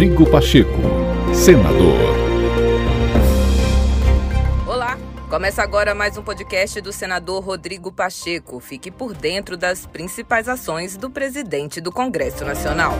Rodrigo Pacheco, senador. Olá, começa agora mais um podcast do senador Rodrigo Pacheco. Fique por dentro das principais ações do presidente do Congresso Nacional.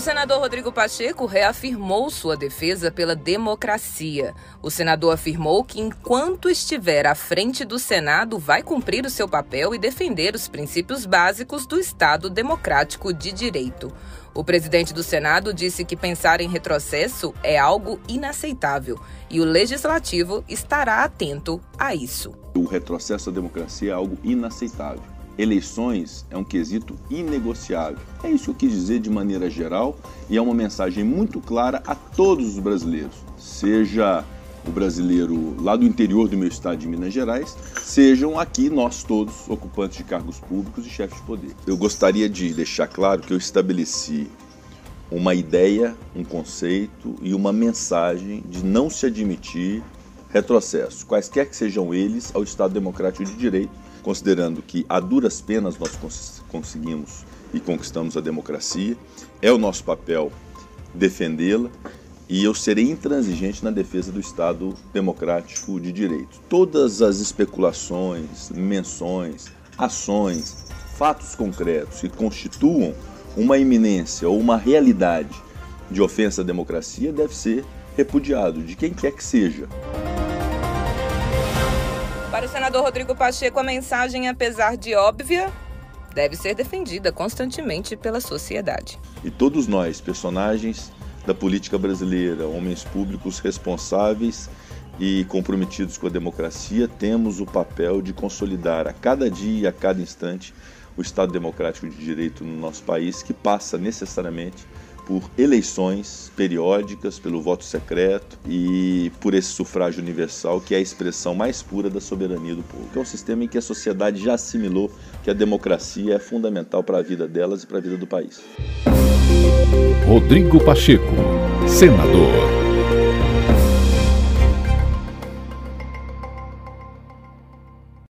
O senador Rodrigo Pacheco reafirmou sua defesa pela democracia. O senador afirmou que, enquanto estiver à frente do Senado, vai cumprir o seu papel e defender os princípios básicos do Estado democrático de direito. O presidente do Senado disse que pensar em retrocesso é algo inaceitável e o legislativo estará atento a isso. O retrocesso da democracia é algo inaceitável eleições é um quesito inegociável. É isso que eu quis dizer de maneira geral e é uma mensagem muito clara a todos os brasileiros, seja o brasileiro lá do interior do meu estado de Minas Gerais, sejam aqui nós todos ocupantes de cargos públicos e chefes de poder. Eu gostaria de deixar claro que eu estabeleci uma ideia, um conceito e uma mensagem de não se admitir retrocesso, quaisquer que sejam eles, ao Estado Democrático de Direito considerando que a duras penas nós conseguimos e conquistamos a democracia, é o nosso papel defendê-la e eu serei intransigente na defesa do Estado democrático de direito. Todas as especulações, menções, ações, fatos concretos que constituam uma iminência ou uma realidade de ofensa à democracia deve ser repudiado de quem quer que seja. Para o senador Rodrigo Pacheco, a mensagem, apesar de óbvia, deve ser defendida constantemente pela sociedade. E todos nós, personagens da política brasileira, homens públicos responsáveis e comprometidos com a democracia, temos o papel de consolidar a cada dia a cada instante o Estado democrático de direito no nosso país, que passa necessariamente por eleições periódicas, pelo voto secreto e por esse sufrágio universal, que é a expressão mais pura da soberania do povo. Que é um sistema em que a sociedade já assimilou que a democracia é fundamental para a vida delas e para a vida do país. Rodrigo Pacheco, senador.